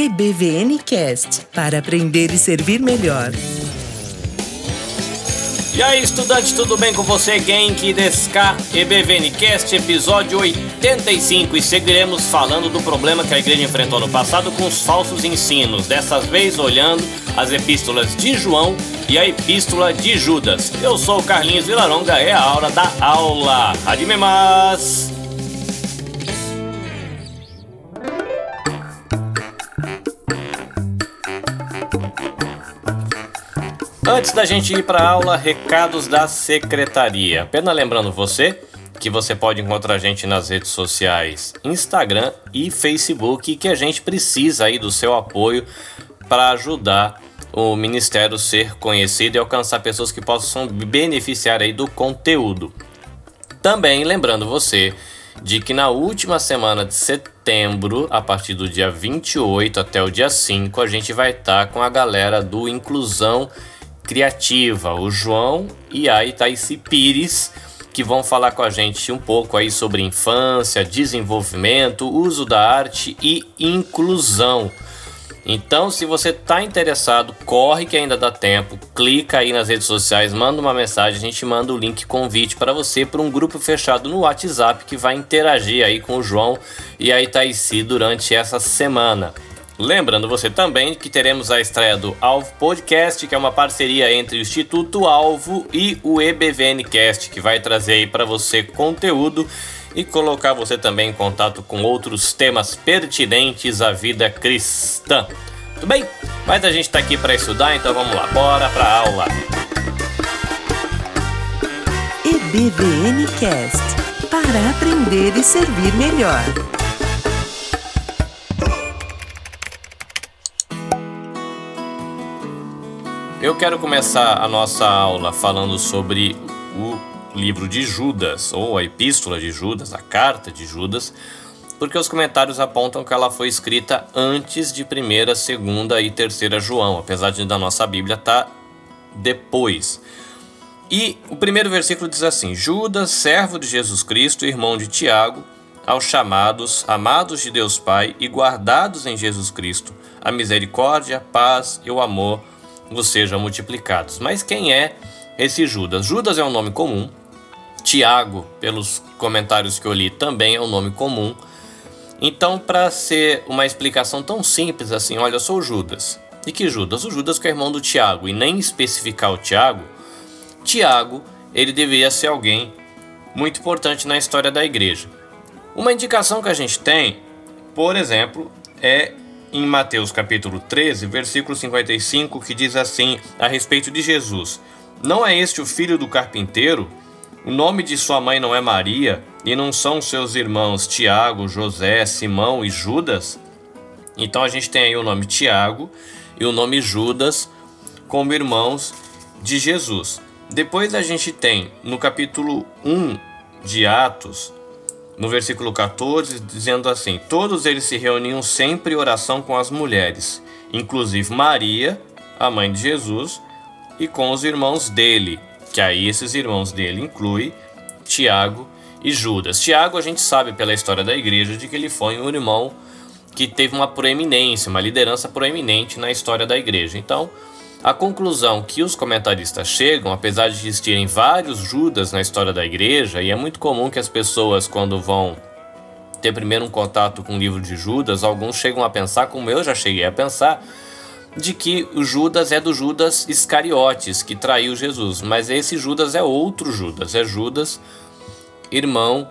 EBVNcast para aprender e servir melhor. E aí, estudante, tudo bem com você? Genki Deska EBVNcast, episódio 85. E seguiremos falando do problema que a igreja enfrentou no passado com os falsos ensinos. Dessa vez, olhando as epístolas de João e a epístola de Judas. Eu sou o Carlinhos Vilaronga, é a hora da aula. Adimemas! Antes da gente ir para aula, recados da secretaria. Apenas lembrando você que você pode encontrar a gente nas redes sociais, Instagram e Facebook, e que a gente precisa aí do seu apoio para ajudar o ministério ser conhecido e alcançar pessoas que possam beneficiar aí do conteúdo. Também lembrando você de que na última semana de setembro, a partir do dia 28 até o dia 5, a gente vai estar tá com a galera do Inclusão criativa, o João e a Itaici Pires, que vão falar com a gente um pouco aí sobre infância, desenvolvimento, uso da arte e inclusão. Então, se você está interessado, corre que ainda dá tempo, clica aí nas redes sociais, manda uma mensagem, a gente manda o link convite para você para um grupo fechado no WhatsApp que vai interagir aí com o João e a Itaici durante essa semana. Lembrando você também que teremos a estreia do Alvo Podcast, que é uma parceria entre o Instituto Alvo e o EBVNcast, que vai trazer aí para você conteúdo e colocar você também em contato com outros temas pertinentes à vida cristã. Tudo bem? Mas a gente está aqui para estudar, então vamos lá, bora para a aula. EBVNcast para aprender e servir melhor. Eu quero começar a nossa aula falando sobre o livro de Judas, ou a Epístola de Judas, a Carta de Judas, porque os comentários apontam que ela foi escrita antes de 1, 2 e 3 João, apesar de da nossa Bíblia estar tá depois. E o primeiro versículo diz assim: Judas, servo de Jesus Cristo, irmão de Tiago, aos chamados, amados de Deus Pai e guardados em Jesus Cristo, a misericórdia, paz e o amor vos sejam multiplicados. Mas quem é esse Judas? Judas é um nome comum. Tiago, pelos comentários que eu li, também é um nome comum. Então, para ser uma explicação tão simples assim, olha, eu sou Judas. E que Judas? O Judas que é irmão do Tiago, e nem especificar o Tiago, Tiago, ele deveria ser alguém muito importante na história da igreja. Uma indicação que a gente tem, por exemplo, é em Mateus capítulo 13, versículo 55, que diz assim a respeito de Jesus: Não é este o filho do carpinteiro? O nome de sua mãe não é Maria, e não são seus irmãos Tiago, José, Simão e Judas? Então a gente tem aí o nome Tiago e o nome Judas como irmãos de Jesus. Depois a gente tem no capítulo 1 de Atos no versículo 14, dizendo assim: Todos eles se reuniam sempre em oração com as mulheres, inclusive Maria, a mãe de Jesus, e com os irmãos dele, que aí esses irmãos dele inclui Tiago e Judas. Tiago, a gente sabe pela história da igreja de que ele foi um irmão que teve uma proeminência, uma liderança proeminente na história da igreja. Então, a conclusão que os comentaristas chegam, apesar de existirem vários Judas na história da igreja, e é muito comum que as pessoas, quando vão ter primeiro um contato com o livro de Judas, alguns chegam a pensar, como eu já cheguei a pensar, de que o Judas é do Judas Iscariotes, que traiu Jesus. Mas esse Judas é outro Judas, é Judas, irmão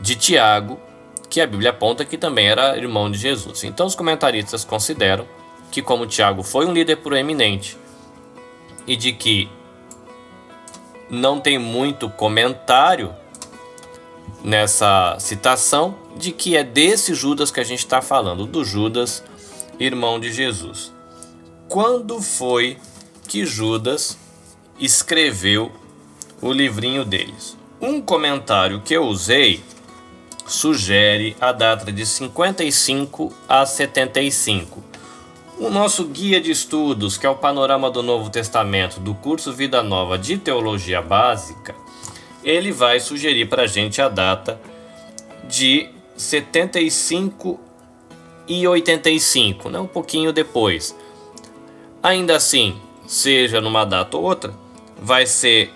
de Tiago, que a Bíblia aponta que também era irmão de Jesus. Então os comentaristas consideram que, como Tiago foi um líder proeminente e de que não tem muito comentário nessa citação, de que é desse Judas que a gente está falando, do Judas, irmão de Jesus. Quando foi que Judas escreveu o livrinho deles? Um comentário que eu usei sugere a data de 55 a 75. O nosso guia de estudos, que é o Panorama do Novo Testamento do curso Vida Nova de Teologia Básica, ele vai sugerir para a gente a data de 75 e 85, né? um pouquinho depois. Ainda assim, seja numa data ou outra, vai ser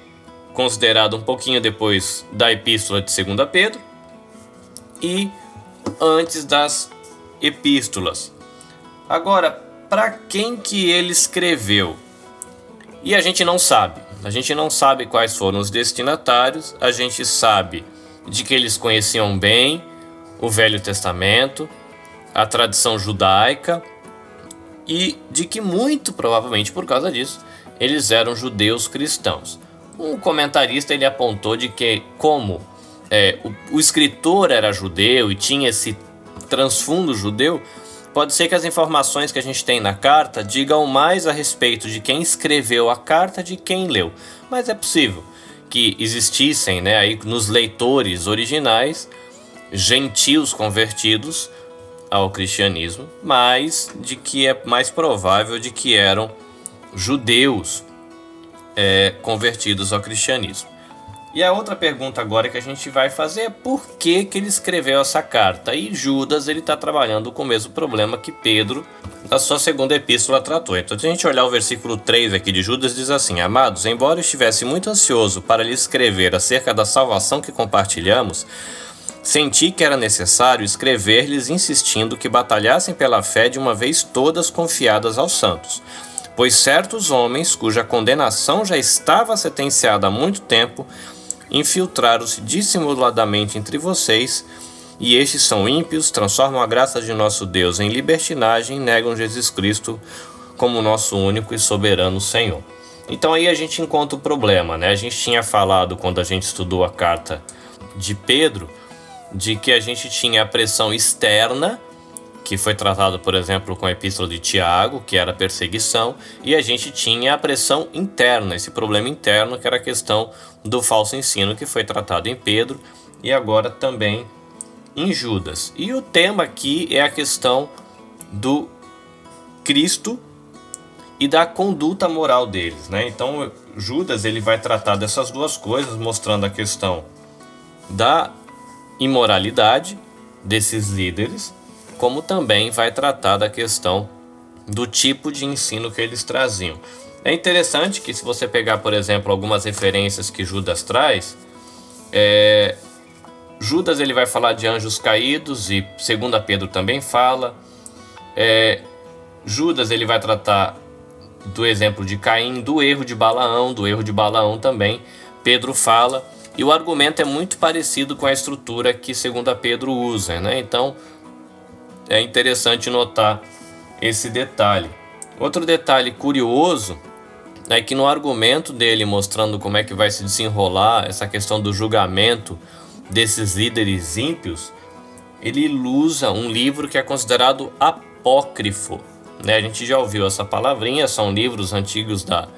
considerado um pouquinho depois da epístola de 2 Pedro e antes das epístolas. Agora, para quem que ele escreveu? E a gente não sabe. A gente não sabe quais foram os destinatários, a gente sabe de que eles conheciam bem o Velho Testamento, a tradição judaica e de que muito provavelmente por causa disso eles eram judeus cristãos. Um comentarista ele apontou de que como é, o, o escritor era judeu e tinha esse transfundo judeu, pode ser que as informações que a gente tem na carta digam mais a respeito de quem escreveu a carta de quem leu. Mas é possível que existissem, né, aí nos leitores originais gentios convertidos ao cristianismo, mas de que é mais provável de que eram judeus é, convertidos ao cristianismo. E a outra pergunta agora que a gente vai fazer é por que, que ele escreveu essa carta? E Judas ele está trabalhando com o mesmo problema que Pedro na sua segunda epístola tratou. Então, se a gente olhar o versículo 3 aqui de Judas, diz assim: Amados, embora eu estivesse muito ansioso para lhe escrever acerca da salvação que compartilhamos, Senti que era necessário escrever-lhes insistindo que batalhassem pela fé de uma vez todas confiadas aos santos. Pois certos homens, cuja condenação já estava sentenciada há muito tempo, infiltraram-se dissimuladamente entre vocês, e estes são ímpios, transformam a graça de nosso Deus em libertinagem e negam Jesus Cristo como nosso único e soberano Senhor. Então aí a gente encontra o problema, né? A gente tinha falado quando a gente estudou a carta de Pedro de que a gente tinha a pressão externa, que foi tratado, por exemplo, com a epístola de Tiago, que era perseguição, e a gente tinha a pressão interna, esse problema interno, que era a questão do falso ensino, que foi tratado em Pedro e agora também em Judas. E o tema aqui é a questão do Cristo e da conduta moral deles, né? Então, Judas ele vai tratar dessas duas coisas, mostrando a questão da imoralidade desses líderes, como também vai tratar da questão do tipo de ensino que eles traziam. É interessante que se você pegar, por exemplo, algumas referências que Judas traz, é, Judas ele vai falar de anjos caídos e segunda Pedro também fala. É, Judas ele vai tratar do exemplo de Caim, do erro de Balaão, do erro de Balaão também. Pedro fala e o argumento é muito parecido com a estrutura que segunda Pedro usa, né? Então é interessante notar esse detalhe. Outro detalhe curioso é que no argumento dele mostrando como é que vai se desenrolar essa questão do julgamento desses líderes ímpios, ele usa um livro que é considerado apócrifo. Né? A gente já ouviu essa palavrinha, são livros antigos da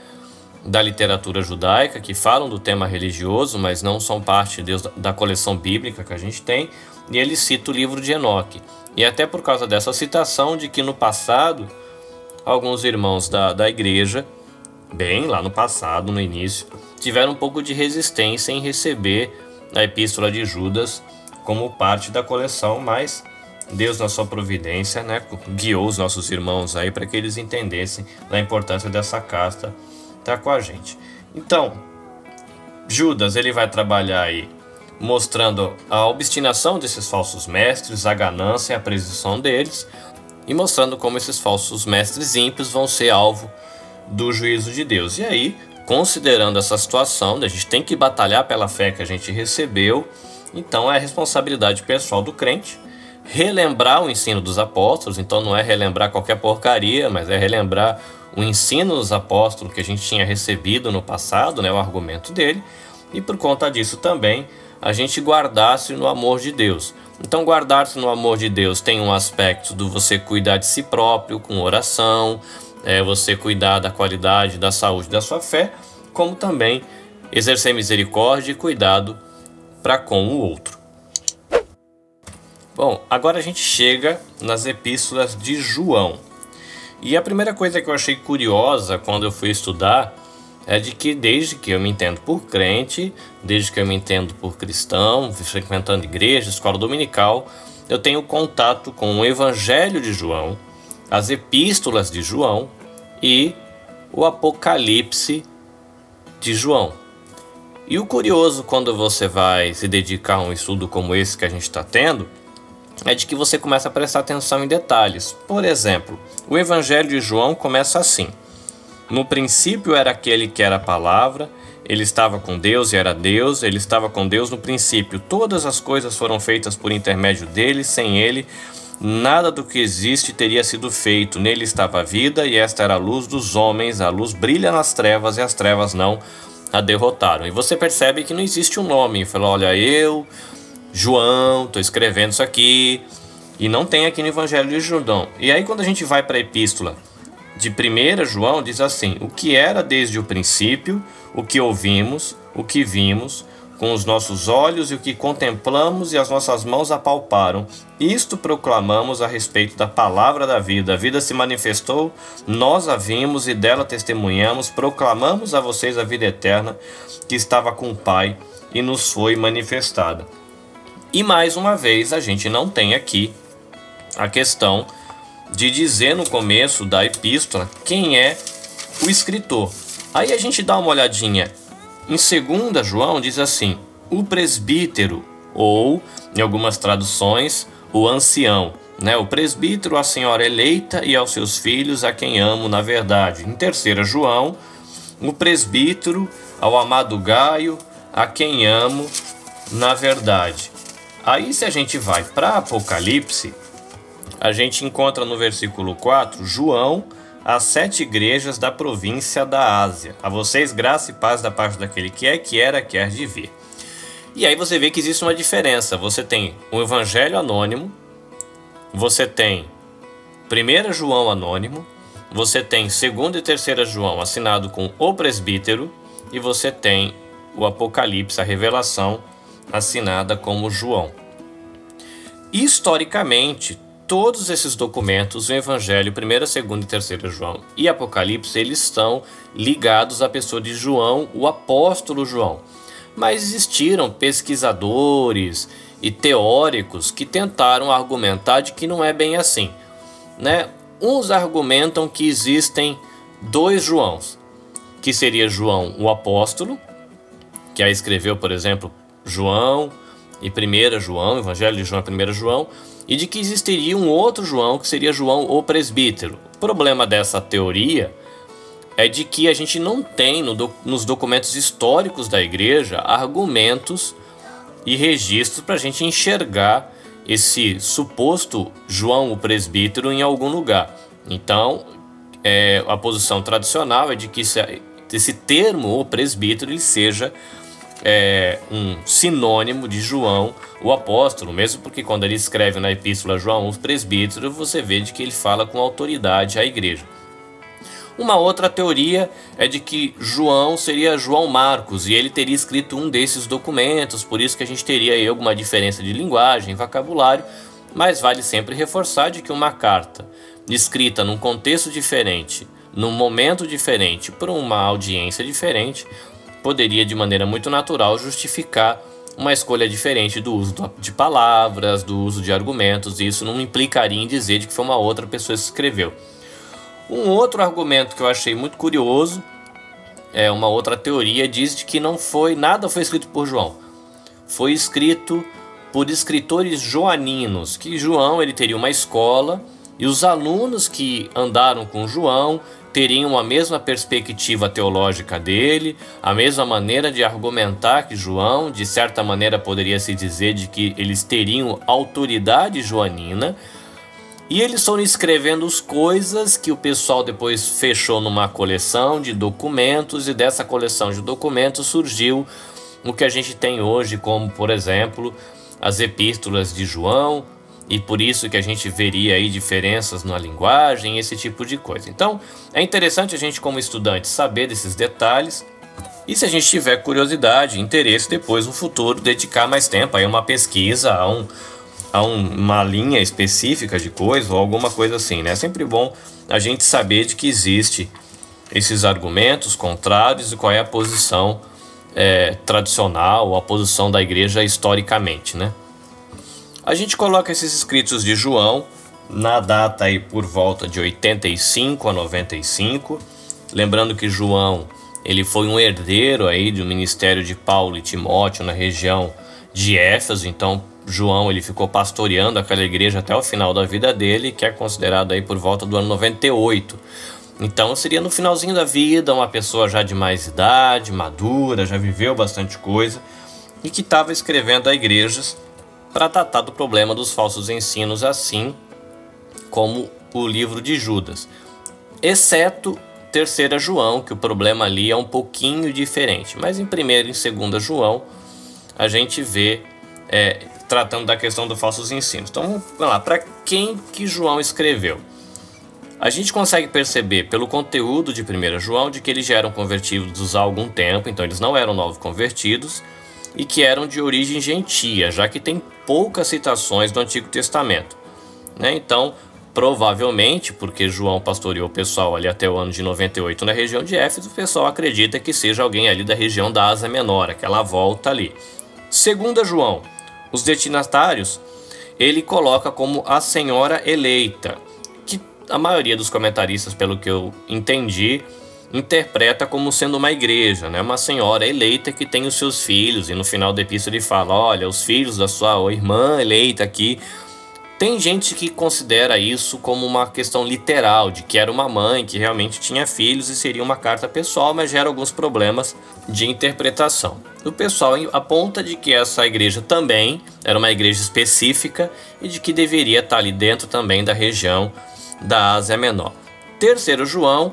da literatura judaica que falam do tema religioso, mas não são parte Deus, da coleção bíblica que a gente tem, e ele cita o livro de Enoque. E até por causa dessa citação de que no passado, alguns irmãos da, da igreja, bem lá no passado, no início, tiveram um pouco de resistência em receber a epístola de Judas como parte da coleção, mas Deus, na sua providência, né, guiou os nossos irmãos aí para que eles entendessem a importância dessa casta tá com a gente. Então, Judas ele vai trabalhar aí mostrando a obstinação desses falsos mestres, a ganância e a presunção deles, e mostrando como esses falsos mestres ímpios vão ser alvo do juízo de Deus. E aí, considerando essa situação, a gente tem que batalhar pela fé que a gente recebeu, então é responsabilidade pessoal do crente relembrar o ensino dos apóstolos, então não é relembrar qualquer porcaria, mas é relembrar o ensino dos apóstolos que a gente tinha recebido no passado, né, o argumento dele, e por conta disso também a gente guardasse no amor de Deus. Então, guardar-se no amor de Deus tem um aspecto do você cuidar de si próprio com oração, é, você cuidar da qualidade da saúde da sua fé, como também exercer misericórdia e cuidado para com o outro. Bom, agora a gente chega nas epístolas de João. E a primeira coisa que eu achei curiosa quando eu fui estudar é de que desde que eu me entendo por crente, desde que eu me entendo por cristão, frequentando igreja, escola dominical, eu tenho contato com o Evangelho de João, as epístolas de João e o Apocalipse de João. E o curioso quando você vai se dedicar a um estudo como esse que a gente está tendo é de que você começa a prestar atenção em detalhes. Por exemplo, o Evangelho de João começa assim: No princípio era aquele que era a palavra, ele estava com Deus e era Deus, ele estava com Deus no princípio. Todas as coisas foram feitas por intermédio dele, sem ele nada do que existe teria sido feito. Nele estava a vida e esta era a luz dos homens. A luz brilha nas trevas e as trevas não a derrotaram. E você percebe que não existe um nome. Falou, olha, eu, João, estou escrevendo isso aqui. E não tem aqui no Evangelho de Judão. E aí quando a gente vai para a epístola de 1 João, diz assim: O que era desde o princípio, o que ouvimos, o que vimos, com os nossos olhos e o que contemplamos e as nossas mãos apalparam. Isto proclamamos a respeito da palavra da vida. A vida se manifestou, nós a vimos e dela testemunhamos, proclamamos a vocês a vida eterna que estava com o Pai e nos foi manifestada. E mais uma vez, a gente não tem aqui a questão de dizer no começo da epístola quem é o escritor. Aí a gente dá uma olhadinha em 2 João, diz assim: o presbítero, ou em algumas traduções, o ancião. Né? O presbítero, a senhora eleita e aos seus filhos, a quem amo na verdade. Em 3 João, o presbítero, ao amado Gaio, a quem amo na verdade. Aí, se a gente vai para Apocalipse, a gente encontra no versículo 4 João, as sete igrejas da província da Ásia. A vocês, graça e paz da parte daquele que é, que era, quer de vir. E aí você vê que existe uma diferença. Você tem o Evangelho anônimo, você tem 1 João anônimo, você tem 2 e 3 João assinado com o presbítero, e você tem o Apocalipse, a revelação assinada como João. Historicamente, todos esses documentos, o Evangelho, 1, 2 e 3 João e Apocalipse, eles estão ligados à pessoa de João, o apóstolo João. Mas existiram pesquisadores e teóricos que tentaram argumentar de que não é bem assim. Né? Uns argumentam que existem dois Joãos, que seria João o apóstolo, que aí escreveu, por exemplo, João e 1 João, Evangelho de João e 1 João, e de que existiria um outro João que seria João o presbítero. O problema dessa teoria é de que a gente não tem no nos documentos históricos da igreja argumentos e registros para a gente enxergar esse suposto João o presbítero em algum lugar. Então, é, a posição tradicional é de que esse, esse termo, o presbítero, ele seja é, um sinônimo de João, o apóstolo, mesmo porque quando ele escreve na epístola João, os presbíteros, você vê de que ele fala com autoridade à igreja. Uma outra teoria é de que João seria João Marcos e ele teria escrito um desses documentos, por isso que a gente teria aí alguma diferença de linguagem, vocabulário, mas vale sempre reforçar de que uma carta escrita num contexto diferente, num momento diferente, por uma audiência diferente, poderia de maneira muito natural justificar uma escolha diferente do uso de palavras, do uso de argumentos, e isso não implicaria em dizer de que foi uma outra pessoa que escreveu. Um outro argumento que eu achei muito curioso, é uma outra teoria, diz de que não foi nada foi escrito por João. Foi escrito por escritores joaninos, que João ele teria uma escola e os alunos que andaram com João teriam a mesma perspectiva teológica dele, a mesma maneira de argumentar que João, de certa maneira poderia se dizer de que eles teriam autoridade joanina, e eles foram escrevendo as coisas que o pessoal depois fechou numa coleção de documentos, e dessa coleção de documentos surgiu o que a gente tem hoje, como por exemplo as epístolas de João, e por isso que a gente veria aí diferenças na linguagem, esse tipo de coisa. Então, é interessante a gente como estudante saber desses detalhes e se a gente tiver curiosidade, interesse depois no futuro dedicar mais tempo a uma pesquisa, a, um, a um, uma linha específica de coisa ou alguma coisa assim, né? É sempre bom a gente saber de que existe esses argumentos contrários e qual é a posição é, tradicional, a posição da igreja historicamente, né? A gente coloca esses escritos de João na data aí por volta de 85 a 95, lembrando que João ele foi um herdeiro aí do ministério de Paulo e Timóteo na região de Éfeso, então João ele ficou pastoreando aquela igreja até o final da vida dele, que é considerado aí por volta do ano 98. Então seria no finalzinho da vida, uma pessoa já de mais idade, madura, já viveu bastante coisa e que estava escrevendo a igrejas para tratar do problema dos falsos ensinos, assim como o livro de Judas, exceto terceira João, que o problema ali é um pouquinho diferente. Mas em primeiro e segunda João, a gente vê é, tratando da questão dos falsos ensinos. Então, vamos lá, para quem que João escreveu? A gente consegue perceber pelo conteúdo de 1 João de que eles já eram convertidos há algum tempo, então eles não eram novos convertidos, e que eram de origem gentia, já que tem poucas citações do Antigo Testamento. Né? Então, provavelmente, porque João pastoreou o pessoal ali até o ano de 98 na região de Éfeso, o pessoal acredita que seja alguém ali da região da Ásia Menor, aquela volta ali. Segunda João, os destinatários, ele coloca como a senhora eleita, que a maioria dos comentaristas, pelo que eu entendi, interpreta como sendo uma igreja, né? uma senhora eleita que tem os seus filhos, e no final da epístola ele fala: olha, os filhos da sua irmã eleita aqui. Tem gente que considera isso como uma questão literal, de que era uma mãe que realmente tinha filhos e seria uma carta pessoal, mas gera alguns problemas de interpretação. O pessoal aponta de que essa igreja também era uma igreja específica e de que deveria estar ali dentro também da região da Ásia Menor. Terceiro João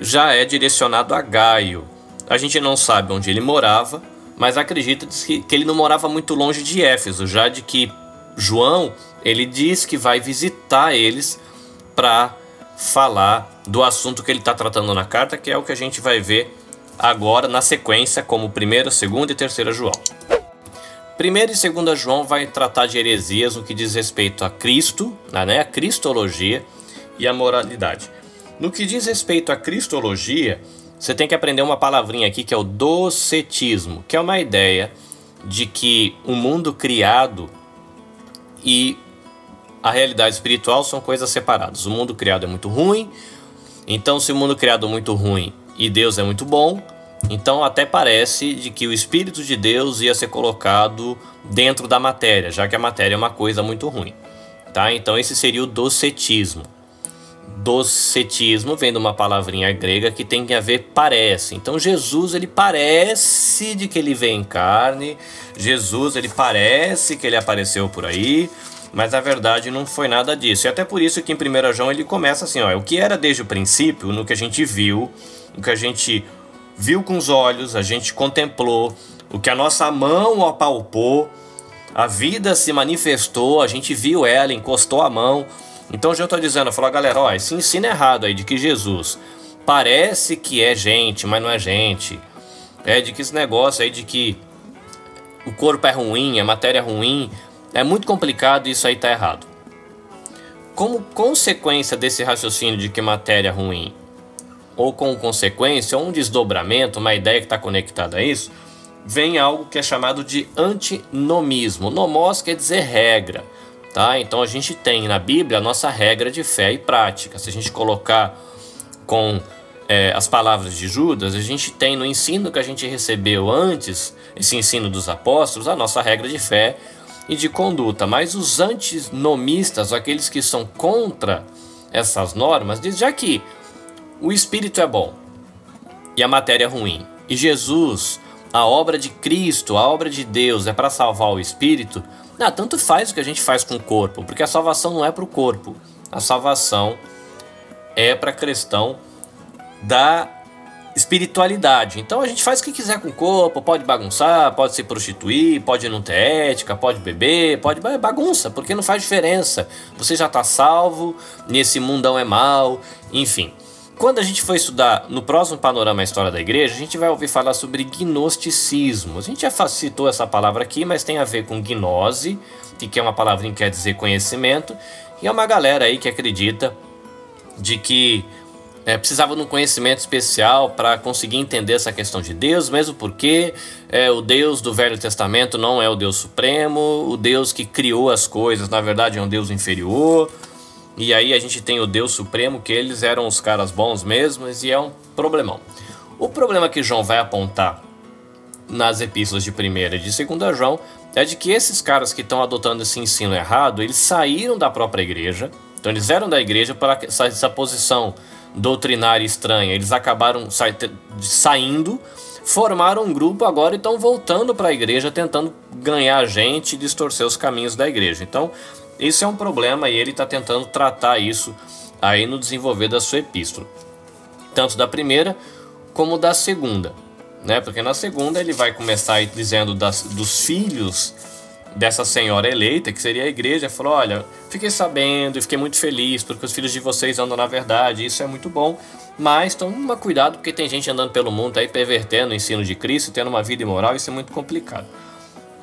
já é direcionado a Gaio. A gente não sabe onde ele morava, mas acredita que ele não morava muito longe de Éfeso, já de que João ele diz que vai visitar eles para falar do assunto que ele está tratando na carta, que é o que a gente vai ver agora na sequência, como primeira, segunda e terceira João. Primeira e segunda João vai tratar de heresias no que diz respeito a Cristo, né, a cristologia e a moralidade. No que diz respeito à cristologia, você tem que aprender uma palavrinha aqui que é o docetismo, que é uma ideia de que o mundo criado e a realidade espiritual são coisas separadas. O mundo criado é muito ruim, então se o mundo criado é muito ruim e Deus é muito bom, então até parece de que o espírito de Deus ia ser colocado dentro da matéria, já que a matéria é uma coisa muito ruim, tá? Então esse seria o docetismo docetismo vem de uma palavrinha grega que tem a ver parece. Então Jesus ele parece de que ele vem em carne, Jesus ele parece que ele apareceu por aí, mas na verdade não foi nada disso. E até por isso que em 1 João ele começa assim, ó, o que era desde o princípio, no que a gente viu, o que a gente viu com os olhos, a gente contemplou, o que a nossa mão apalpou, a vida se manifestou, a gente viu ela, encostou a mão, então eu já estou dizendo, eu falo, galera, ó, esse ensino errado aí de que Jesus parece que é gente, mas não é gente. É de que esse negócio aí de que o corpo é ruim, a matéria é ruim, é muito complicado e isso aí tá errado. Como consequência desse raciocínio de que matéria é ruim, ou com consequência, ou um desdobramento, uma ideia que está conectada a isso, vem algo que é chamado de antinomismo. Nomos quer dizer regra. Tá? Então a gente tem na Bíblia a nossa regra de fé e prática. Se a gente colocar com é, as palavras de Judas, a gente tem no ensino que a gente recebeu antes, esse ensino dos apóstolos, a nossa regra de fé e de conduta. Mas os antinomistas, aqueles que são contra essas normas, dizem já que o espírito é bom e a matéria é ruim, e Jesus, a obra de Cristo, a obra de Deus é para salvar o espírito, ah, tanto faz o que a gente faz com o corpo, porque a salvação não é para o corpo. A salvação é para a questão da espiritualidade. Então a gente faz o que quiser com o corpo, pode bagunçar, pode se prostituir, pode não ter ética, pode beber, pode bagunça, porque não faz diferença. Você já está salvo, nesse mundão é mal, enfim. Quando a gente for estudar no próximo panorama a história da igreja, a gente vai ouvir falar sobre gnosticismo. A gente já citou essa palavra aqui, mas tem a ver com gnose, que é uma palavrinha que quer dizer conhecimento, e é uma galera aí que acredita de que é, precisava de um conhecimento especial para conseguir entender essa questão de Deus, mesmo porque é, o Deus do Velho Testamento não é o Deus Supremo, o Deus que criou as coisas, na verdade, é um Deus inferior. E aí a gente tem o Deus Supremo, que eles eram os caras bons mesmos, e é um problemão. O problema que João vai apontar nas epístolas de 1 e de 2 João é de que esses caras que estão adotando esse ensino errado, eles saíram da própria igreja, então eles eram da igreja para essa posição doutrinária estranha, eles acabaram sa saindo, formaram um grupo agora e estão voltando para a igreja tentando ganhar gente e distorcer os caminhos da igreja. Então, isso é um problema e ele está tentando tratar isso aí no desenvolver da sua epístola, tanto da primeira como da segunda, né? Porque na segunda ele vai começar dizendo das, dos filhos dessa senhora eleita, que seria a igreja, falou: Olha, fiquei sabendo e fiquei muito feliz porque os filhos de vocês andam na verdade, isso é muito bom, mas toma cuidado porque tem gente andando pelo mundo aí pervertendo o ensino de Cristo, tendo uma vida imoral, isso é muito complicado.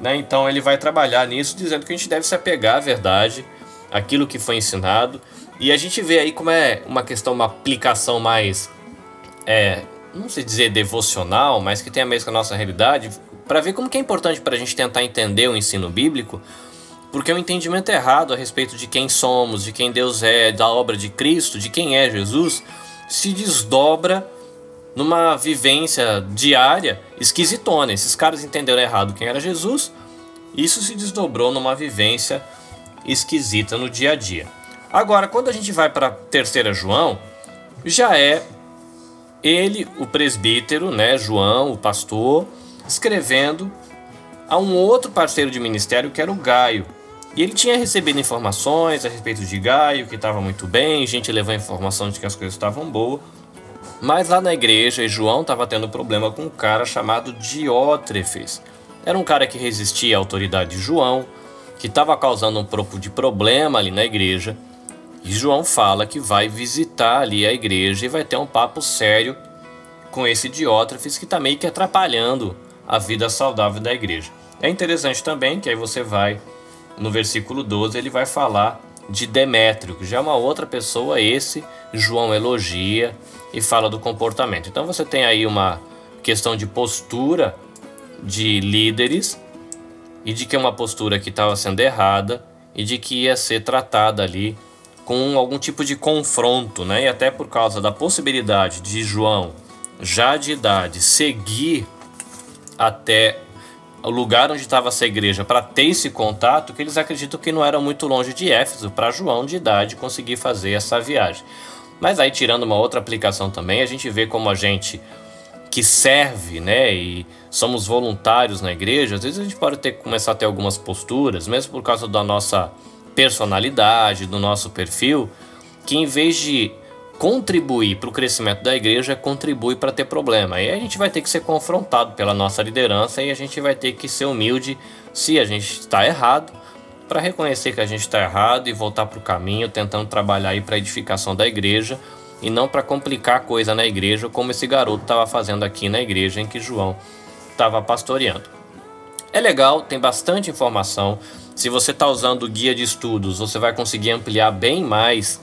Né? Então ele vai trabalhar nisso, dizendo que a gente deve se apegar à verdade, aquilo que foi ensinado, e a gente vê aí como é uma questão, uma aplicação mais, é, não sei dizer devocional, mas que tem a mesma nossa realidade, para ver como que é importante para a gente tentar entender o ensino bíblico, porque o entendimento errado a respeito de quem somos, de quem Deus é, da obra de Cristo, de quem é Jesus, se desdobra numa vivência diária esquisitona. Esses caras entenderam errado quem era Jesus, isso se desdobrou numa vivência esquisita no dia a dia. Agora, quando a gente vai para terceira João, já é ele, o presbítero, né, João, o pastor, escrevendo a um outro parceiro de ministério que era o Gaio. E ele tinha recebido informações a respeito de Gaio, que estava muito bem, gente levou informação de que as coisas estavam boas. Mas lá na igreja, João estava tendo problema com um cara chamado Diótrefes. Era um cara que resistia à autoridade de João, que estava causando um pouco de problema ali na igreja. E João fala que vai visitar ali a igreja e vai ter um papo sério com esse Diótrefes que está meio que atrapalhando a vida saudável da igreja. É interessante também que aí você vai no versículo 12, ele vai falar de Demétrio, que já é uma outra pessoa, esse João elogia e fala do comportamento. Então você tem aí uma questão de postura de líderes e de que é uma postura que estava sendo errada e de que ia ser tratada ali com algum tipo de confronto, né? E até por causa da possibilidade de João, já de idade, seguir até o lugar onde estava essa igreja para ter esse contato, que eles acreditam que não era muito longe de Éfeso para João de idade conseguir fazer essa viagem. Mas aí tirando uma outra aplicação também, a gente vê como a gente que serve, né, e somos voluntários na igreja, às vezes a gente pode ter começar a ter algumas posturas, mesmo por causa da nossa personalidade, do nosso perfil, que em vez de contribuir para o crescimento da igreja, contribui para ter problema. E a gente vai ter que ser confrontado pela nossa liderança e a gente vai ter que ser humilde se a gente está errado, para reconhecer que a gente está errado e voltar para o caminho, tentando trabalhar aí para a edificação da igreja e não para complicar a coisa na igreja, como esse garoto estava fazendo aqui na igreja em que João estava pastoreando. É legal, tem bastante informação. Se você está usando o guia de estudos, você vai conseguir ampliar bem mais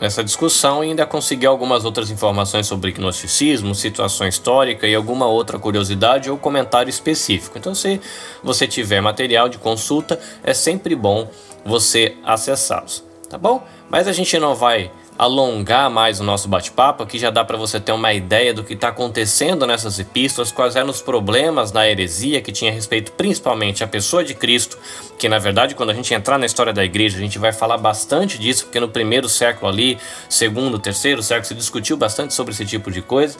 essa discussão e ainda conseguir algumas outras informações sobre gnosticismo, situação histórica e alguma outra curiosidade ou comentário específico. Então, se você tiver material de consulta, é sempre bom você acessá-los, tá bom? Mas a gente não vai alongar mais o nosso bate-papo, aqui já dá para você ter uma ideia do que está acontecendo nessas epístolas, quais eram os problemas da heresia que tinha respeito principalmente à pessoa de Cristo, que na verdade quando a gente entrar na história da igreja a gente vai falar bastante disso, porque no primeiro século ali, segundo, terceiro século se discutiu bastante sobre esse tipo de coisa,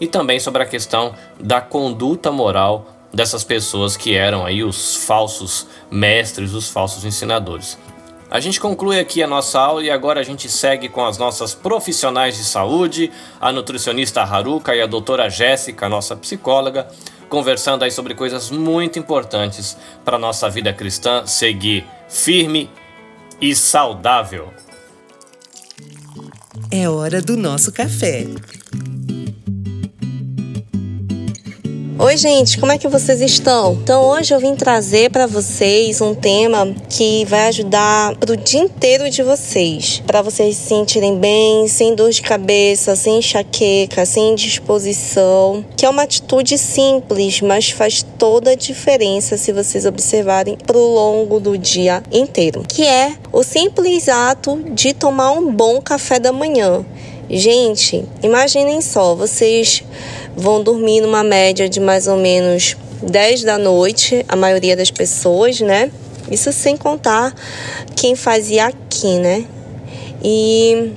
e também sobre a questão da conduta moral dessas pessoas que eram aí os falsos mestres, os falsos ensinadores. A gente conclui aqui a nossa aula e agora a gente segue com as nossas profissionais de saúde, a nutricionista Haruka e a doutora Jéssica, nossa psicóloga, conversando aí sobre coisas muito importantes para nossa vida cristã seguir firme e saudável. É hora do nosso café. Oi, gente, como é que vocês estão? Então, hoje eu vim trazer para vocês um tema que vai ajudar pro dia inteiro de vocês, para vocês se sentirem bem, sem dor de cabeça, sem enxaqueca, sem disposição, que é uma atitude simples, mas faz toda a diferença se vocês observarem pro longo do dia inteiro, que é o simples ato de tomar um bom café da manhã. Gente, imaginem só, vocês vão dormir numa média de mais ou menos 10 da noite, a maioria das pessoas, né? Isso sem contar quem fazia aqui, né? E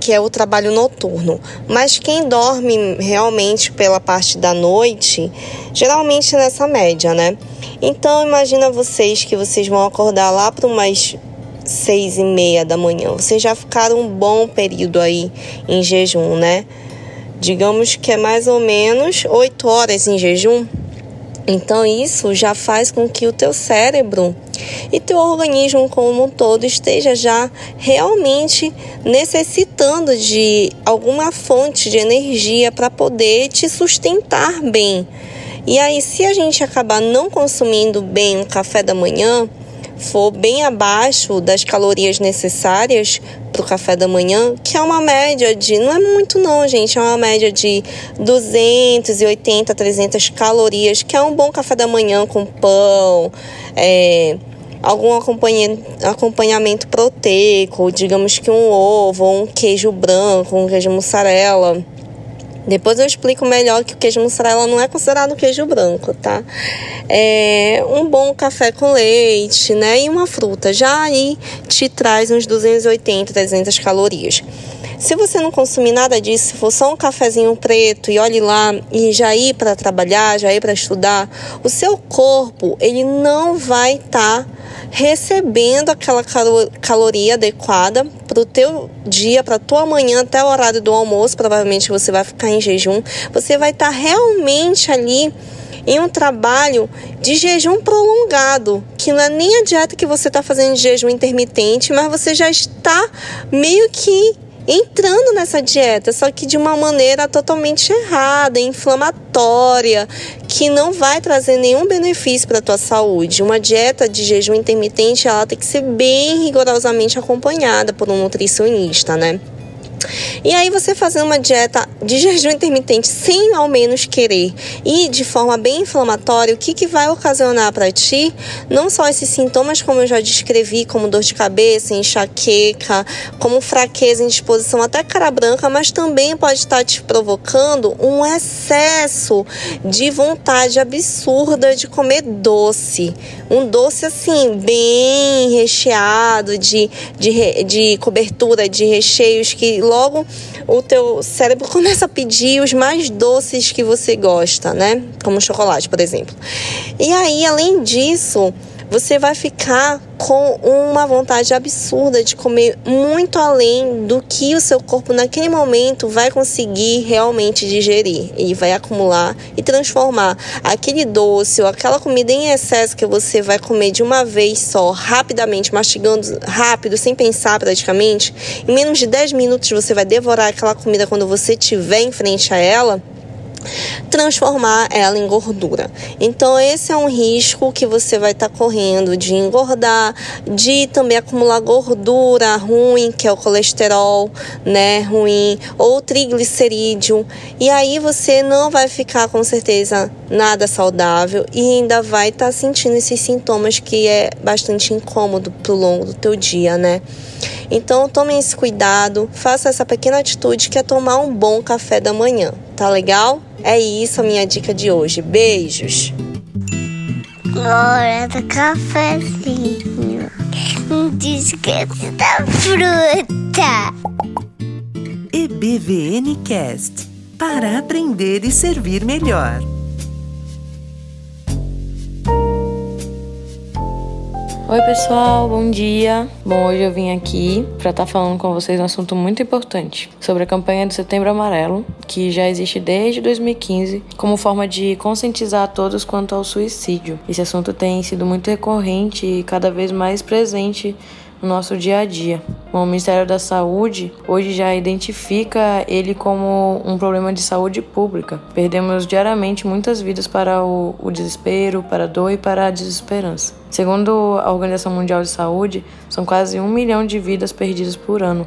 que é o trabalho noturno. Mas quem dorme realmente pela parte da noite, geralmente nessa média, né? Então imagina vocês que vocês vão acordar lá para umas seis e meia da manhã. Vocês já ficaram um bom período aí em jejum, né? Digamos que é mais ou menos oito horas em jejum. Então isso já faz com que o teu cérebro e teu organismo como um todo esteja já realmente necessitando de alguma fonte de energia para poder te sustentar bem. E aí, se a gente acabar não consumindo bem o café da manhã, for bem abaixo das calorias necessárias para o café da manhã, que é uma média de, não é muito não, gente, é uma média de 280, 300 calorias, que é um bom café da manhã com pão, é, algum acompanhamento proteico, digamos que um ovo, um queijo branco, um queijo mussarela depois eu explico melhor que o queijo mussarela não é considerado queijo branco, tá? É um bom café com leite, né? E uma fruta. Já aí te traz uns 280, 300 calorias. Se você não consumir nada disso, se for só um cafezinho preto e olhe lá e já ir para trabalhar, já ir para estudar, o seu corpo ele não vai estar tá recebendo aquela caloria adequada para o teu dia, para tua manhã até o horário do almoço, provavelmente você vai ficar em jejum, você vai estar tá realmente ali em um trabalho de jejum prolongado, que não é nem a dieta que você está fazendo de jejum intermitente, mas você já está meio que entrando nessa dieta, só que de uma maneira totalmente errada, inflamatória, que não vai trazer nenhum benefício para a tua saúde. Uma dieta de jejum intermitente, ela tem que ser bem rigorosamente acompanhada por um nutricionista, né? E aí você fazer uma dieta de jejum intermitente sem ao menos querer e de forma bem inflamatória, o que, que vai ocasionar para ti não só esses sintomas como eu já descrevi, como dor de cabeça, enxaqueca, como fraqueza, indisposição, até cara branca, mas também pode estar te provocando um excesso de vontade absurda de comer doce. Um doce assim, bem recheado, de, de, de cobertura, de recheios que logo o teu cérebro começa a pedir os mais doces que você gosta, né? Como chocolate, por exemplo. E aí, além disso, você vai ficar com uma vontade absurda de comer muito além do que o seu corpo naquele momento vai conseguir realmente digerir. E vai acumular e transformar aquele doce ou aquela comida em excesso que você vai comer de uma vez só, rapidamente, mastigando rápido, sem pensar praticamente. Em menos de 10 minutos você vai devorar aquela comida quando você estiver em frente a ela transformar ela em gordura. Então, esse é um risco que você vai estar tá correndo de engordar, de também acumular gordura ruim, que é o colesterol, né, ruim, ou triglicerídeo. E aí você não vai ficar com certeza nada saudável e ainda vai estar tá sentindo esses sintomas que é bastante incômodo pro longo do teu dia, né? Então, tome esse cuidado, faça essa pequena atitude que é tomar um bom café da manhã. Tá legal? É isso a minha dica de hoje. Beijos! Hora do cafezinho. Não te esquece da fruta. EBVN Cast para aprender e servir melhor. Oi, pessoal, bom dia. Bom, hoje eu vim aqui para estar tá falando com vocês um assunto muito importante sobre a campanha do Setembro Amarelo, que já existe desde 2015 como forma de conscientizar a todos quanto ao suicídio. Esse assunto tem sido muito recorrente e cada vez mais presente no nosso dia a dia. o Ministério da Saúde hoje já identifica ele como um problema de saúde pública. Perdemos diariamente muitas vidas para o, o desespero, para a dor e para a desesperança. Segundo a Organização Mundial de Saúde, são quase um milhão de vidas perdidas por ano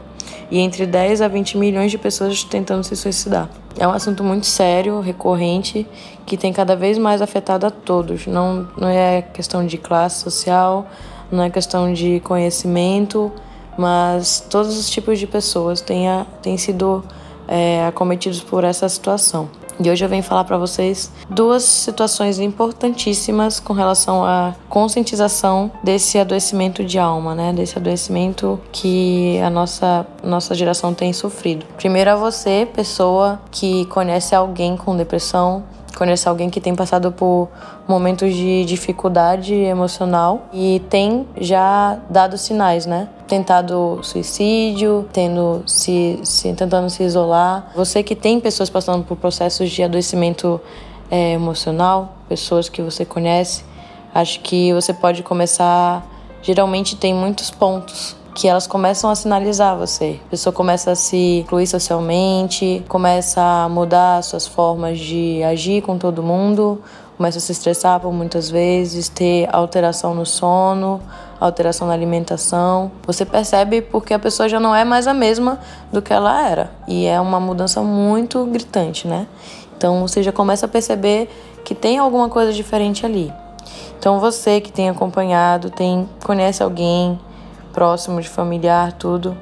e entre 10 a 20 milhões de pessoas tentando se suicidar. É um assunto muito sério, recorrente, que tem cada vez mais afetado a todos. Não, não é questão de classe social, não é questão de conhecimento, mas todos os tipos de pessoas têm, a, têm sido é, acometidos por essa situação. E hoje eu venho falar para vocês duas situações importantíssimas com relação à conscientização desse adoecimento de alma, né? Desse adoecimento que a nossa nossa geração tem sofrido. Primeiro a você, pessoa que conhece alguém com depressão, conhece alguém que tem passado por momentos de dificuldade emocional e tem já dado sinais, né? tentado suicídio, tendo se, se, tentando se isolar. Você que tem pessoas passando por processos de adoecimento é, emocional, pessoas que você conhece, acho que você pode começar. Geralmente tem muitos pontos que elas começam a sinalizar você. A pessoa começa a se incluir socialmente, começa a mudar suas formas de agir com todo mundo, começa a se estressar por muitas vezes, ter alteração no sono, alteração na alimentação. Você percebe porque a pessoa já não é mais a mesma do que ela era. E é uma mudança muito gritante, né? Então você já começa a perceber que tem alguma coisa diferente ali. Então você que tem acompanhado, tem conhece alguém próximo de familiar, tudo.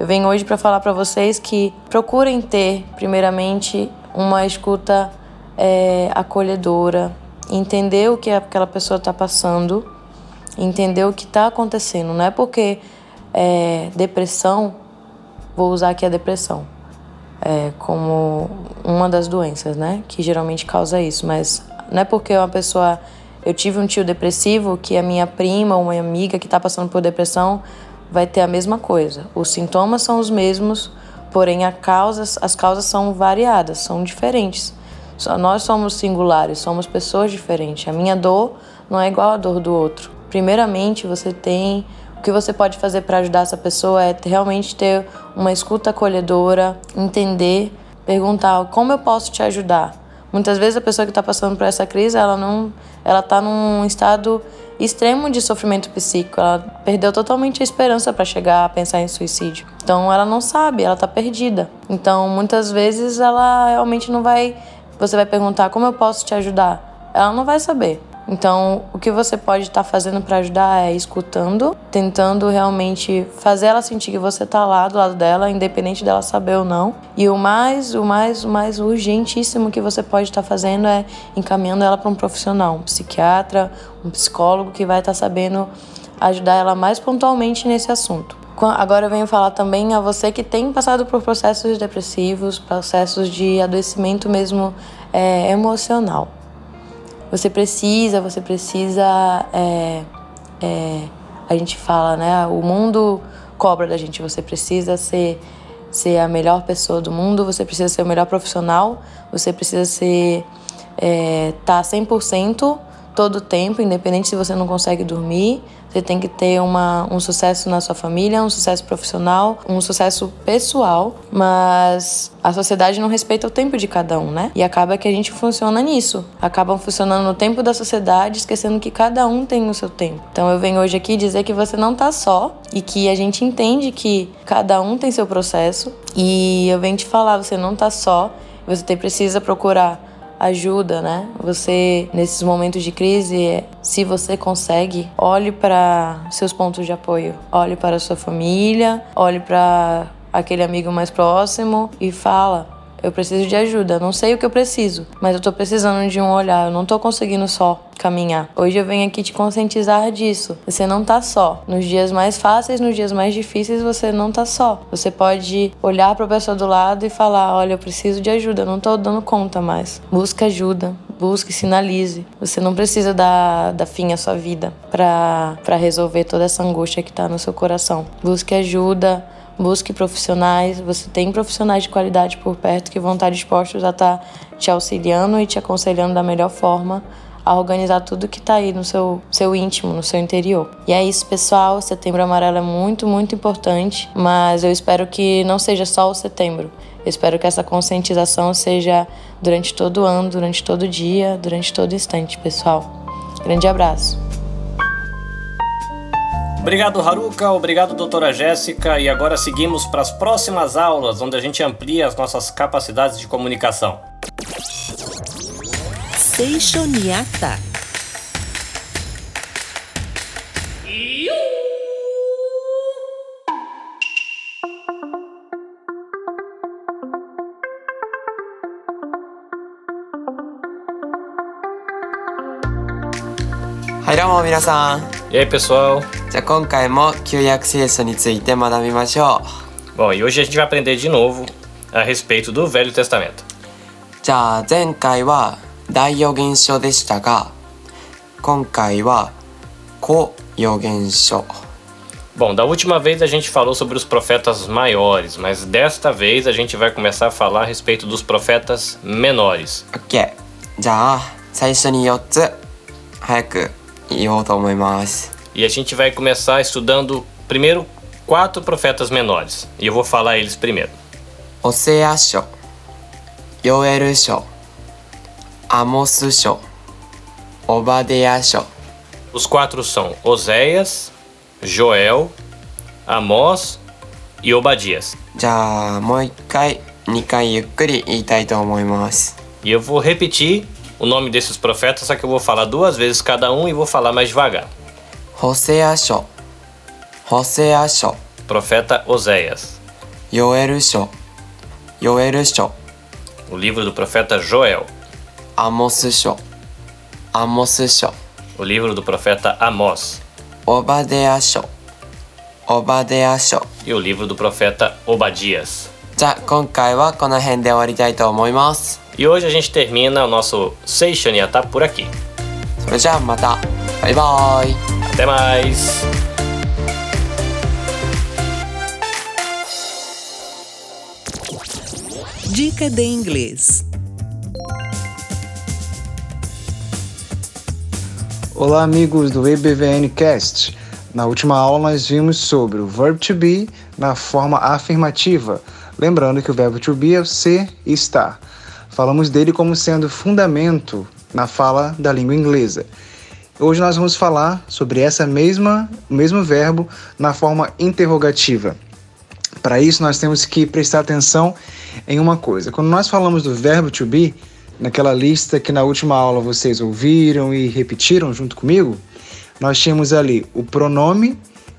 Eu venho hoje para falar para vocês que procurem ter, primeiramente, uma escuta é, acolhedora, entender o que aquela pessoa está passando, entender o que está acontecendo. Não é porque é, depressão, vou usar aqui a depressão é, como uma das doenças, né, que geralmente causa isso, mas não é porque uma pessoa eu tive um tio depressivo que a minha prima ou uma amiga que está passando por depressão vai ter a mesma coisa. Os sintomas são os mesmos, porém a causas, as causas são variadas, são diferentes. Nós somos singulares, somos pessoas diferentes. A minha dor não é igual à dor do outro. Primeiramente, você tem o que você pode fazer para ajudar essa pessoa é realmente ter uma escuta acolhedora, entender, perguntar como eu posso te ajudar. Muitas vezes a pessoa que está passando por essa crise, ela não, ela está num estado extremo de sofrimento psíquico. Ela perdeu totalmente a esperança para chegar a pensar em suicídio. Então ela não sabe, ela está perdida. Então muitas vezes ela realmente não vai você vai perguntar como eu posso te ajudar. Ela não vai saber. Então, o que você pode estar tá fazendo para ajudar é escutando, tentando realmente fazer ela sentir que você está lá do lado dela, independente dela saber ou não. E o mais, o mais, o mais urgentíssimo que você pode estar tá fazendo é encaminhando ela para um profissional, um psiquiatra, um psicólogo que vai estar tá sabendo ajudar ela mais pontualmente nesse assunto. Agora eu venho falar também a você que tem passado por processos depressivos, processos de adoecimento mesmo é, emocional. Você precisa, você precisa. É, é, a gente fala, né? O mundo cobra da gente. Você precisa ser, ser a melhor pessoa do mundo, você precisa ser o melhor profissional, você precisa ser. É, tá 100% todo o tempo, independente se você não consegue dormir, você tem que ter uma, um sucesso na sua família, um sucesso profissional, um sucesso pessoal, mas a sociedade não respeita o tempo de cada um, né? E acaba que a gente funciona nisso. Acabam funcionando no tempo da sociedade, esquecendo que cada um tem o seu tempo. Então eu venho hoje aqui dizer que você não tá só e que a gente entende que cada um tem seu processo. E eu venho te falar, você não tá só. Você precisa procurar ajuda, né? Você, nesses momentos de crise, se você consegue, olhe para seus pontos de apoio, olhe para sua família, olhe para aquele amigo mais próximo e fala: eu preciso de ajuda, não sei o que eu preciso, mas eu tô precisando de um olhar, eu não tô conseguindo só caminhar. Hoje eu venho aqui te conscientizar disso. Você não tá só. Nos dias mais fáceis, nos dias mais difíceis, você não tá só. Você pode olhar para a pessoa do lado e falar: "Olha, eu preciso de ajuda, eu não tô dando conta mais". Busca ajuda, busque, sinalize. Você não precisa dar, dar fim à sua vida para resolver toda essa angústia que está no seu coração. Busque ajuda, busque profissionais. Você tem profissionais de qualidade por perto que vão estar dispostos a estar te auxiliando e te aconselhando da melhor forma a organizar tudo que tá aí no seu, seu íntimo, no seu interior. E é isso, pessoal. Setembro Amarelo é muito, muito importante, mas eu espero que não seja só o setembro. Eu espero que essa conscientização seja durante todo o ano, durante todo o dia, durante todo instante, pessoal. Grande abraço. Obrigado, Haruka. Obrigado, doutora Jéssica. E agora seguimos para as próximas aulas, onde a gente amplia as nossas capacidades de comunicação. Seishoniata. Hairama, minasan. E aí, pessoal? じゃあ今回も旧約聖書について学びましょう。 Bom, e hoje a gente vai aprender de novo a respeito do Velho Testamento. じゃあ前回は大預言書でしたが、今回は古預言書。 Bom, da última vez a gente falou sobre os profetas maiores, mas desta vez a gente vai começar a falar a respeito dos profetas menores. OK。じゃあ最初に4つ早く言おうと思います。 e a gente vai começar estudando primeiro quatro profetas menores. E eu vou falar eles primeiro. Oseasho, Yoelusho, Amosusho, Obadeasho. Os quatro são Oséias, Joel, Amós e Obadias. Já, e eu vou repetir o nome desses profetas, só que eu vou falar duas vezes cada um e vou falar mais devagar. ホセア書、ホセア書、 Profeta Oséias, ヨエル書、ヨエル書、 o livro do profeta Joel, アモス書、アモス書、 o livro do profeta Amós オバデヤ書、オバデヤ書。 e o livro do profeta Obadias. じゃあ今回はこの辺で終わりたいと思います。 E hoje a gente termina o nosso Seishoniata por aqui. それじゃあまた。バイバイ。 Até mais! Dica de inglês. Olá, amigos do EBVN Cast. Na última aula, nós vimos sobre o verbo to be na forma afirmativa. Lembrando que o verbo to be é o ser e estar. Falamos dele como sendo fundamento na fala da língua inglesa. Hoje nós vamos falar sobre essa mesma, mesmo verbo na forma interrogativa. Para isso, nós temos que prestar atenção em uma coisa. Quando nós falamos do verbo to be, naquela lista que na última aula vocês ouviram e repetiram junto comigo, nós tínhamos ali o pronome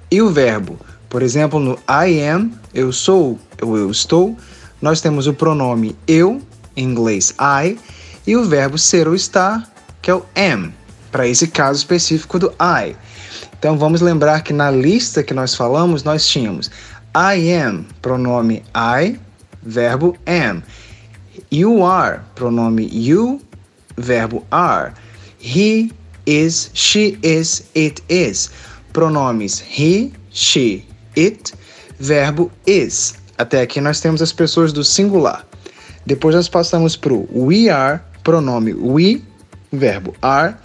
e o verbo. Por exemplo, no I am, eu sou, ou eu estou, nós temos o pronome eu, em inglês I, e o verbo ser ou estar, que é o am, para esse caso específico do I. Então vamos lembrar que na lista que nós falamos, nós tínhamos I am, pronome I, verbo am. You are, pronome you, verbo are. He is, she is, it is. Pronomes he, she, it, verbo is. Até aqui nós temos as pessoas do singular. Depois nós passamos para o we are, pronome we, verbo are.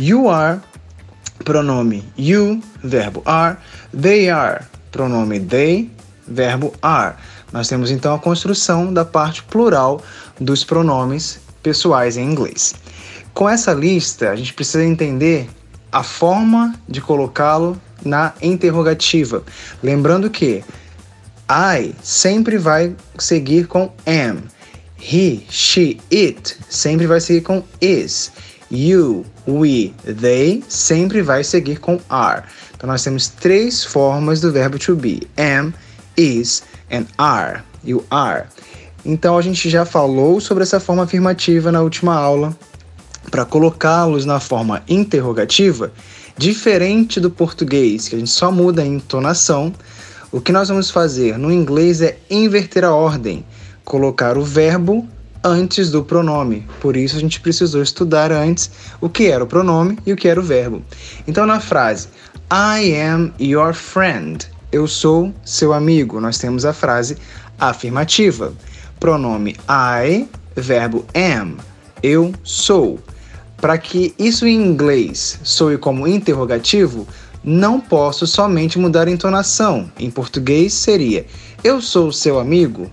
You are, pronome you, verbo are. They are, pronome they, verbo are. Nós temos então a construção da parte plural dos pronomes pessoais em inglês. Com essa lista, a gente precisa entender a forma de colocá-lo na interrogativa. Lembrando que I sempre vai seguir com am. He, she, it sempre vai seguir com is. You, we, they sempre vai seguir com are. Então nós temos três formas do verbo to be: am, is and are. You are. Então a gente já falou sobre essa forma afirmativa na última aula. Para colocá-los na forma interrogativa, diferente do português, que a gente só muda a entonação, o que nós vamos fazer no inglês é inverter a ordem, colocar o verbo antes do pronome. Por isso a gente precisou estudar antes o que era o pronome e o que era o verbo. Então na frase I am your friend, eu sou seu amigo, nós temos a frase afirmativa. Pronome I, verbo am, eu sou. para que isso em inglês soe como interrogativo, não posso somente mudar a entonação. Em português seria: Eu sou seu amigo?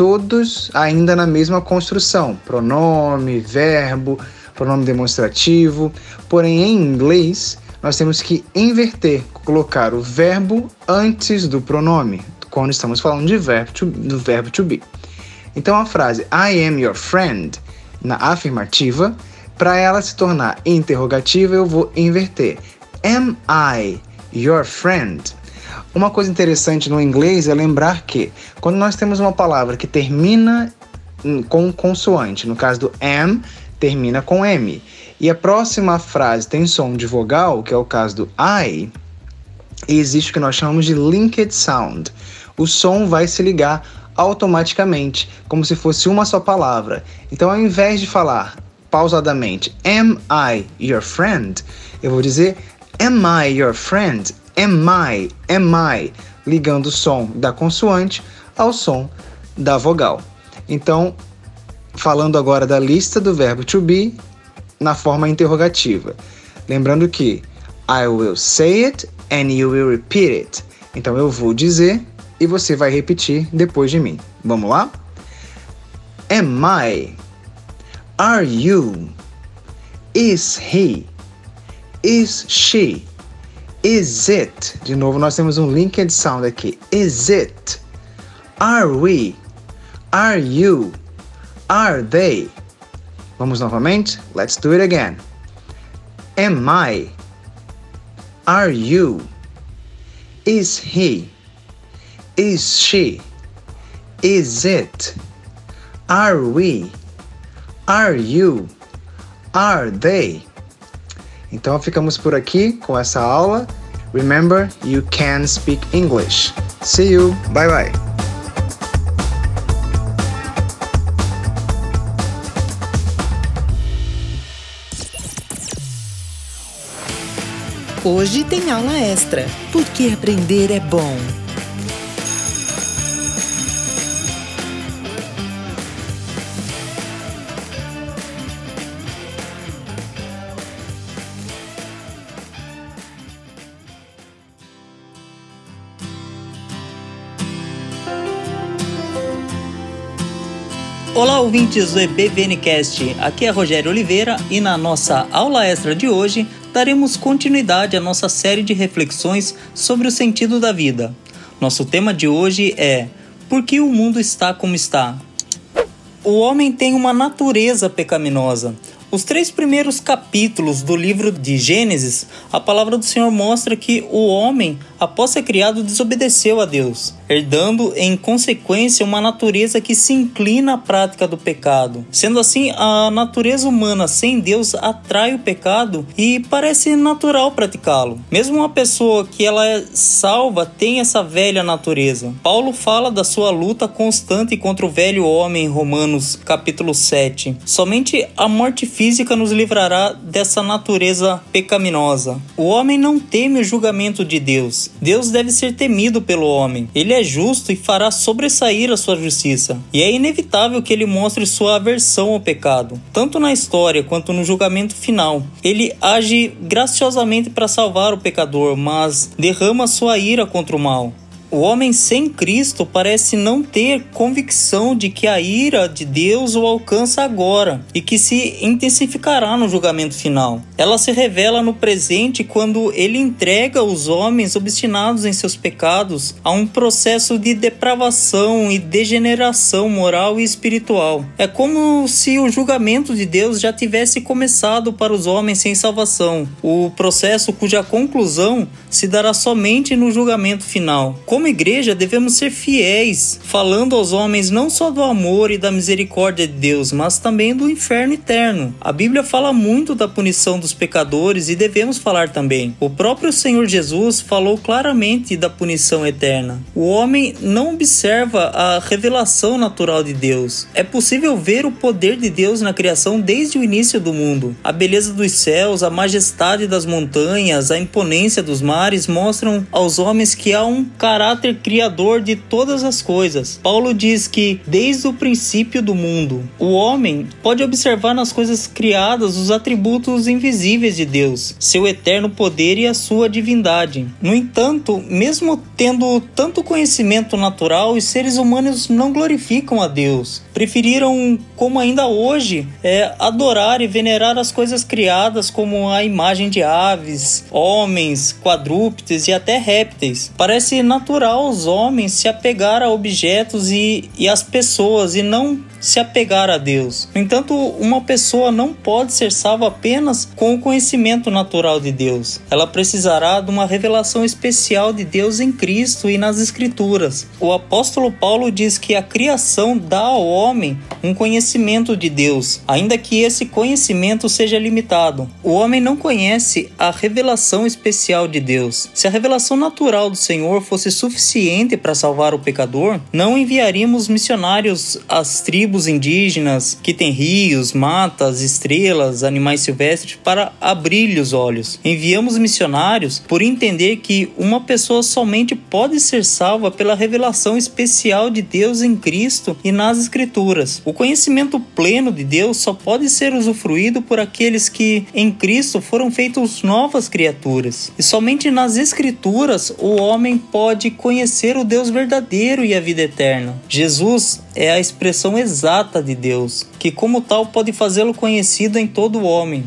Todos ainda na mesma construção: pronome, verbo, pronome demonstrativo. Porém, em inglês, nós temos que inverter, colocar o verbo antes do pronome, quando estamos falando de verbo to, do verbo to be. Então a frase I am your friend na afirmativa, para ela se tornar interrogativa, eu vou inverter. Am I your friend? Uma coisa interessante no inglês é lembrar que quando nós temos uma palavra que termina com consoante, no caso do am, termina com M, e a próxima frase tem som de vogal, que é o caso do I, existe o que nós chamamos de linked sound. O som vai se ligar automaticamente, como se fosse uma só palavra. Então, ao invés de falar pausadamente Am I your friend? Eu vou dizer Am I your friend? Am I? Am I? Ligando o som da consoante ao som da vogal. Então, falando agora da lista do verbo to be na forma interrogativa. Lembrando que I will say it and you will repeat it. Então eu vou dizer e você vai repetir depois de mim. Vamos lá? Am I? Are you? Is he? Is she? Is it? De novo, nós temos um linked sound aqui. Is it? Are we? Are you? Are they? Vamos novamente? Let's do it again. Am I? Are you? Is he? Is she? Is it? Are we? Are you? Are they? Então ficamos por aqui com essa aula. Remember, you can speak English. See you. Bye bye. Hoje tem aula extra, porque aprender é bom. Olá, ouvintes do EBVNcast. Aqui é Rogério Oliveira e na nossa aula extra de hoje daremos continuidade à nossa série de reflexões sobre o sentido da vida. Nosso tema de hoje é Por que o mundo está como está? O homem tem uma natureza pecaminosa. Os três primeiros capítulos do livro de Gênesis, a palavra do Senhor mostra que o homem, após ser criado, desobedeceu a Deus herdando em consequência uma natureza que se inclina à prática do pecado. Sendo assim, a natureza humana sem Deus atrai o pecado e parece natural praticá-lo. Mesmo uma pessoa que ela é salva tem essa velha natureza. Paulo fala da sua luta constante contra o velho homem em Romanos capítulo 7. Somente a morte física nos livrará dessa natureza pecaminosa. O homem não teme o julgamento de Deus. Deus deve ser temido pelo homem. Ele é justo e fará sobressair a sua justiça, e é inevitável que ele mostre sua aversão ao pecado, tanto na história quanto no julgamento final. Ele age graciosamente para salvar o pecador, mas derrama sua ira contra o mal. O homem sem Cristo parece não ter convicção de que a ira de Deus o alcança agora e que se intensificará no julgamento final. Ela se revela no presente quando ele entrega os homens obstinados em seus pecados a um processo de depravação e degeneração moral e espiritual. É como se o julgamento de Deus já tivesse começado para os homens sem salvação, o processo cuja conclusão se dará somente no julgamento final. Como igreja, devemos ser fiéis, falando aos homens não só do amor e da misericórdia de Deus, mas também do inferno eterno. A Bíblia fala muito da punição dos pecadores e devemos falar também. O próprio Senhor Jesus falou claramente da punição eterna. O homem não observa a revelação natural de Deus. É possível ver o poder de Deus na criação desde o início do mundo. A beleza dos céus, a majestade das montanhas, a imponência dos mares mostram aos homens que há um caráter caráter criador de todas as coisas. Paulo diz que desde o princípio do mundo, o homem pode observar nas coisas criadas os atributos invisíveis de Deus, seu eterno poder e a sua divindade. No entanto, mesmo tendo tanto conhecimento natural, os seres humanos não glorificam a Deus. Preferiram, como ainda hoje, é, adorar e venerar as coisas criadas como a imagem de aves, homens, quadrúpedes e até répteis. Parece natural aos homens se apegar a objetos e, e às pessoas e não se apegar a Deus. No entanto, uma pessoa não pode ser salva apenas com o conhecimento natural de Deus. Ela precisará de uma revelação especial de Deus em Cristo e nas Escrituras. O apóstolo Paulo diz que a criação dá ao homem um conhecimento de Deus, ainda que esse conhecimento seja limitado. O homem não conhece a revelação especial de Deus. Se a revelação natural do Senhor fosse suficiente para salvar o pecador, não enviaríamos missionários às tribos tribos indígenas que têm rios, matas, estrelas, animais silvestres para abrir-lhe os olhos. Enviamos missionários por entender que uma pessoa somente pode ser salva pela revelação especial de Deus em Cristo e nas Escrituras. O conhecimento pleno de Deus só pode ser usufruído por aqueles que em Cristo foram feitos novas criaturas. E somente nas Escrituras o homem pode conhecer o Deus verdadeiro e a vida eterna. Jesus é a expressão exata de Deus, que como tal pode fazê-lo conhecido em todo homem.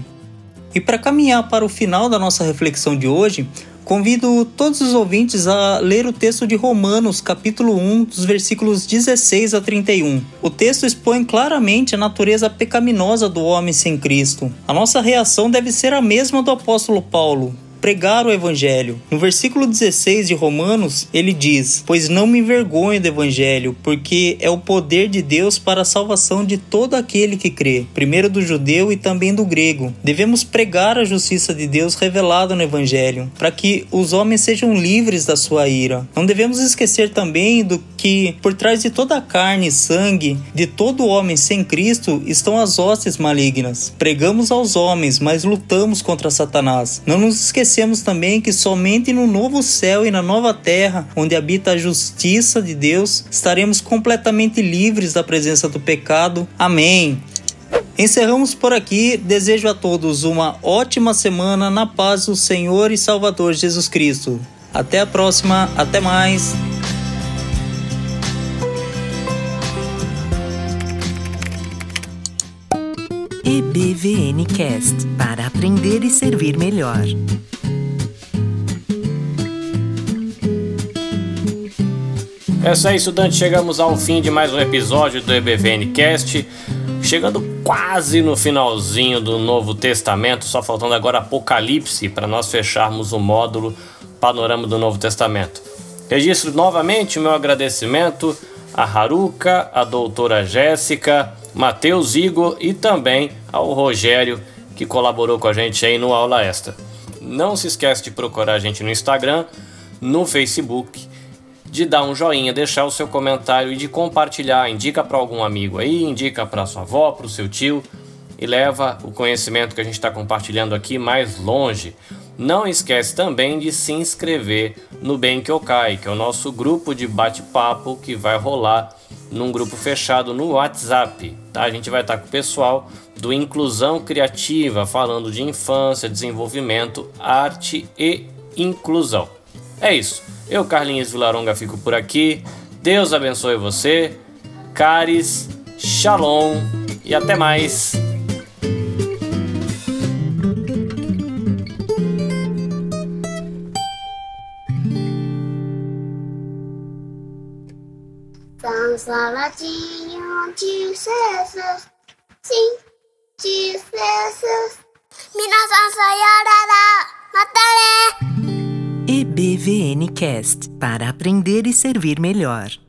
E para caminhar para o final da nossa reflexão de hoje, convido todos os ouvintes a ler o texto de Romanos, capítulo 1, dos versículos 16 a 31. O texto expõe claramente a natureza pecaminosa do homem sem Cristo. A nossa reação deve ser a mesma do apóstolo Paulo, pregar o evangelho. No versículo 16 de Romanos, ele diz: Pois não me envergonho do evangelho, porque é o poder de Deus para a salvação de todo aquele que crê, primeiro do judeu e também do grego. Devemos pregar a justiça de Deus revelada no evangelho, para que os homens sejam livres da sua ira. Não devemos esquecer também do que por trás de toda a carne e sangue, de todo homem sem Cristo, estão as hostes malignas. Pregamos aos homens, mas lutamos contra Satanás. Não nos esqueçamos esquecemos também que somente no novo céu e na nova terra, onde habita a justiça de Deus, estaremos completamente livres da presença do pecado. Amém. Encerramos por aqui. Desejo a todos uma ótima semana na paz do Senhor e Salvador Jesus Cristo. Até a próxima, até mais. EBVN Cast para aprender e servir melhor. É isso aí, estudante. Chegamos ao fim de mais um episódio do EBVN Cast. Chegando quase no finalzinho do Novo Testamento, só faltando agora Apocalipse para nós fecharmos o módulo Panorama do Novo Testamento. Registro novamente o meu agradecimento a Haruka, a doutora Jéssica, Matheus Igor e também ao Rogério que colaborou com a gente aí no Aula Extra. Não se esquece de procurar a gente no Instagram, no Facebook de dar um joinha, deixar o seu comentário e de compartilhar. Indica para algum amigo aí, indica para sua avó, para o seu tio e leva o conhecimento que a gente está compartilhando aqui mais longe. Não esquece também de se inscrever no Bem Que Eu Cai, que é o nosso grupo de bate-papo que vai rolar num grupo fechado no WhatsApp. Tá? A gente vai estar com o pessoal do Inclusão Criativa, falando de infância, desenvolvimento, arte e inclusão. É isso. Eu, Carlinhos Vilaronga, fico por aqui. Deus abençoe você. Caris, Shalom e até mais. Sim, Minasan sayonara. Mata ne! EBVN Cast para aprender e servir melhor.